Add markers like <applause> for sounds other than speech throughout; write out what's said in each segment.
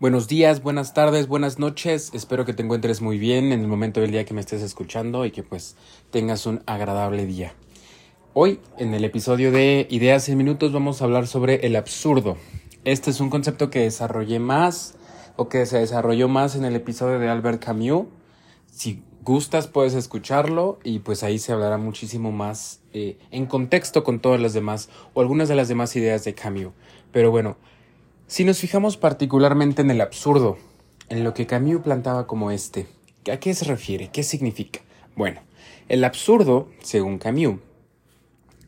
Buenos días, buenas tardes, buenas noches. Espero que te encuentres muy bien en el momento del día que me estés escuchando y que pues tengas un agradable día. Hoy, en el episodio de Ideas en Minutos, vamos a hablar sobre el absurdo. Este es un concepto que desarrollé más o que se desarrolló más en el episodio de Albert Camus. Si gustas, puedes escucharlo y pues ahí se hablará muchísimo más eh, en contexto con todas las demás o algunas de las demás ideas de Camus. Pero bueno, si nos fijamos particularmente en el absurdo, en lo que Camus plantaba como este, ¿a qué se refiere? ¿Qué significa? Bueno, el absurdo, según Camus,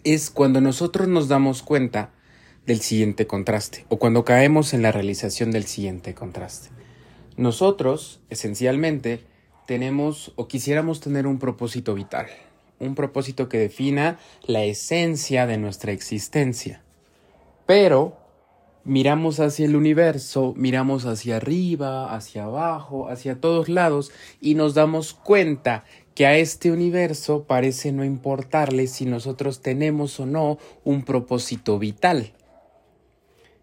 es cuando nosotros nos damos cuenta del siguiente contraste, o cuando caemos en la realización del siguiente contraste. Nosotros, esencialmente, tenemos o quisiéramos tener un propósito vital, un propósito que defina la esencia de nuestra existencia. Pero miramos hacia el universo, miramos hacia arriba, hacia abajo, hacia todos lados y nos damos cuenta que a este universo parece no importarle si nosotros tenemos o no un propósito vital.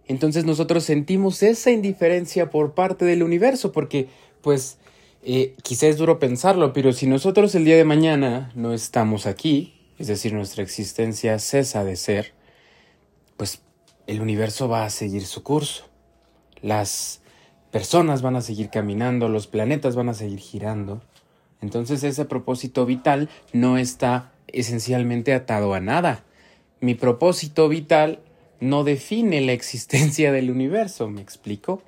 Entonces nosotros sentimos esa indiferencia por parte del universo porque, pues, eh, quizás es duro pensarlo, pero si nosotros el día de mañana no estamos aquí, es decir, nuestra existencia cesa de ser, pues el universo va a seguir su curso. Las personas van a seguir caminando, los planetas van a seguir girando. Entonces ese propósito vital no está esencialmente atado a nada. Mi propósito vital no define la existencia del universo, ¿me explico?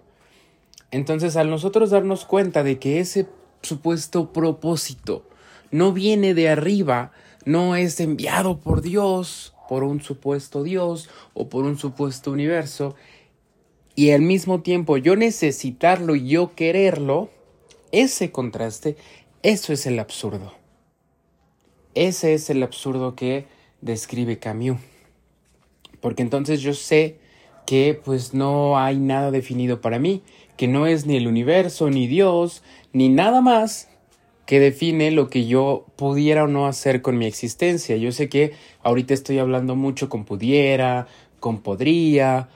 Entonces al nosotros darnos cuenta de que ese supuesto propósito no viene de arriba, no es enviado por Dios, por un supuesto Dios o por un supuesto universo, y al mismo tiempo yo necesitarlo y yo quererlo, ese contraste, eso es el absurdo. Ese es el absurdo que describe Camus. Porque entonces yo sé que pues no hay nada definido para mí, que no es ni el universo, ni Dios, ni nada más que define lo que yo pudiera o no hacer con mi existencia. Yo sé que ahorita estoy hablando mucho con pudiera, con podría,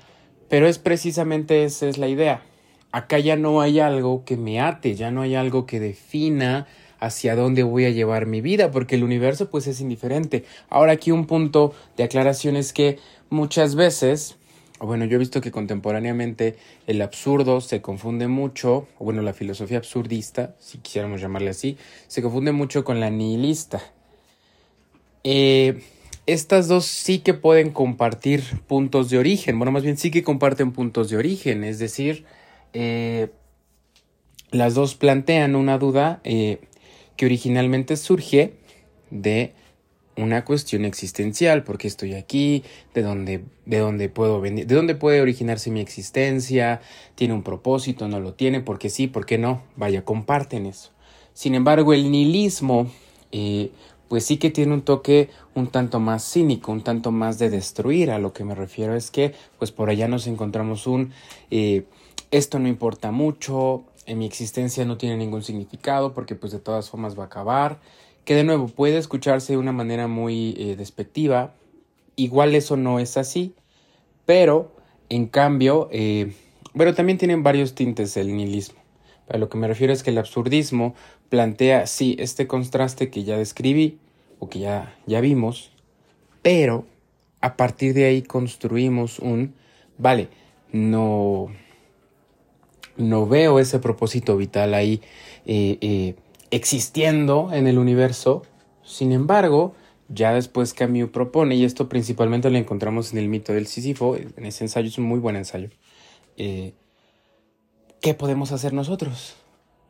pero es precisamente esa es la idea. Acá ya no hay algo que me ate, ya no hay algo que defina hacia dónde voy a llevar mi vida, porque el universo pues es indiferente. Ahora aquí un punto de aclaración es que muchas veces bueno, yo he visto que contemporáneamente el absurdo se confunde mucho, bueno, la filosofía absurdista, si quisiéramos llamarle así, se confunde mucho con la nihilista. Eh, estas dos sí que pueden compartir puntos de origen, bueno, más bien sí que comparten puntos de origen, es decir, eh, las dos plantean una duda eh, que originalmente surge de una cuestión existencial, porque estoy aquí, de dónde, de dónde puedo venir, de dónde puede originarse mi existencia, tiene un propósito, no lo tiene, porque sí, porque no, vaya, comparten eso. Sin embargo, el nihilismo, eh, pues sí que tiene un toque un tanto más cínico, un tanto más de destruir. A lo que me refiero es que, pues por allá nos encontramos un eh, esto no importa mucho, en mi existencia no tiene ningún significado, porque pues de todas formas va a acabar que de nuevo puede escucharse de una manera muy eh, despectiva, igual eso no es así, pero en cambio, eh, bueno, también tienen varios tintes el nihilismo. A lo que me refiero es que el absurdismo plantea, sí, este contraste que ya describí o que ya, ya vimos, pero a partir de ahí construimos un, vale, no, no veo ese propósito vital ahí eh, existiendo en el universo. Sin embargo, ya después Camus propone, y esto principalmente lo encontramos en el mito del Sísifo, en ese ensayo es un muy buen ensayo, eh, ¿qué podemos hacer nosotros?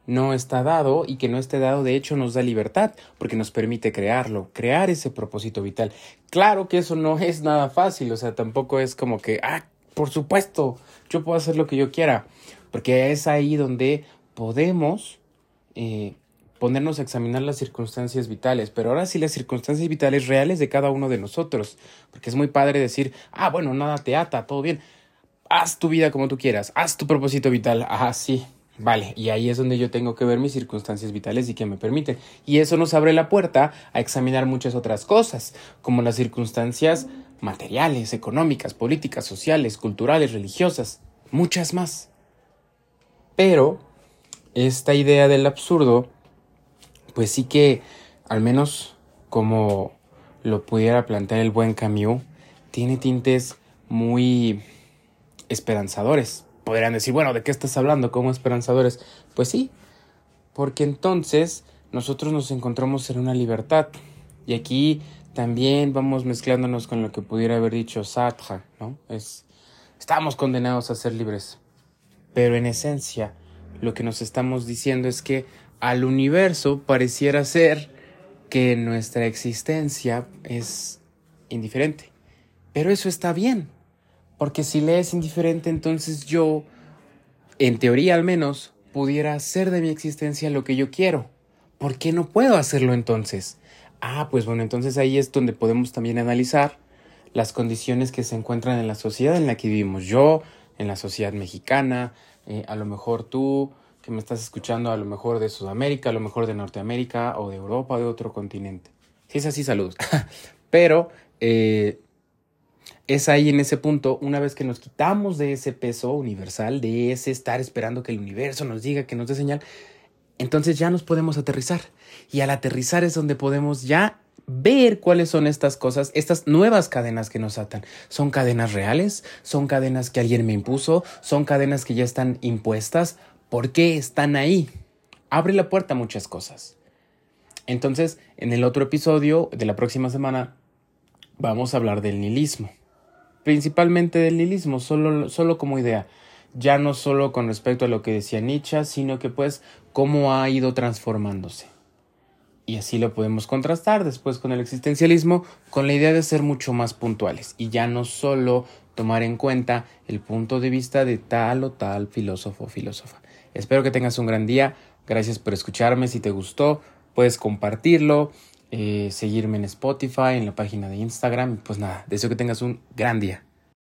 No está dado y que no esté dado de hecho nos da libertad porque nos permite crearlo, crear ese propósito vital. Claro que eso no es nada fácil, o sea, tampoco es como que, ah, por supuesto, yo puedo hacer lo que yo quiera, porque es ahí donde podemos eh, ponernos a examinar las circunstancias vitales, pero ahora sí las circunstancias vitales reales de cada uno de nosotros, porque es muy padre decir, ah, bueno, nada te ata, todo bien, haz tu vida como tú quieras, haz tu propósito vital, ah, sí, vale, y ahí es donde yo tengo que ver mis circunstancias vitales y que me permiten, y eso nos abre la puerta a examinar muchas otras cosas, como las circunstancias materiales, económicas, políticas, sociales, culturales, religiosas, muchas más. Pero esta idea del absurdo, pues sí que, al menos como lo pudiera plantear el buen Camus, tiene tintes muy esperanzadores. Podrían decir, bueno, ¿de qué estás hablando? ¿Cómo esperanzadores? Pues sí, porque entonces nosotros nos encontramos en una libertad. Y aquí también vamos mezclándonos con lo que pudiera haber dicho Sartre, ¿no? Es, estamos condenados a ser libres. Pero en esencia, lo que nos estamos diciendo es que al universo pareciera ser que nuestra existencia es indiferente. Pero eso está bien, porque si le es indiferente, entonces yo, en teoría al menos, pudiera hacer de mi existencia lo que yo quiero. ¿Por qué no puedo hacerlo entonces? Ah, pues bueno, entonces ahí es donde podemos también analizar las condiciones que se encuentran en la sociedad en la que vivimos. Yo, en la sociedad mexicana, eh, a lo mejor tú que me estás escuchando, a lo mejor de Sudamérica, a lo mejor de Norteamérica o de Europa o de otro continente. Si es así, saludos. <laughs> Pero eh, es ahí en ese punto, una vez que nos quitamos de ese peso universal, de ese estar esperando que el universo nos diga, que nos dé señal, entonces ya nos podemos aterrizar. Y al aterrizar es donde podemos ya ver cuáles son estas cosas, estas nuevas cadenas que nos atan. ¿Son cadenas reales? ¿Son cadenas que alguien me impuso? ¿Son cadenas que ya están impuestas? ¿Por qué están ahí? Abre la puerta a muchas cosas. Entonces, en el otro episodio de la próxima semana, vamos a hablar del nihilismo principalmente del nihilismo, solo, solo como idea. Ya no solo con respecto a lo que decía Nietzsche, sino que pues cómo ha ido transformándose. Y así lo podemos contrastar después con el existencialismo, con la idea de ser mucho más puntuales y ya no solo tomar en cuenta el punto de vista de tal o tal filósofo o filósofa. Espero que tengas un gran día. Gracias por escucharme. Si te gustó, puedes compartirlo, eh, seguirme en Spotify, en la página de Instagram. Pues nada, deseo que tengas un gran día.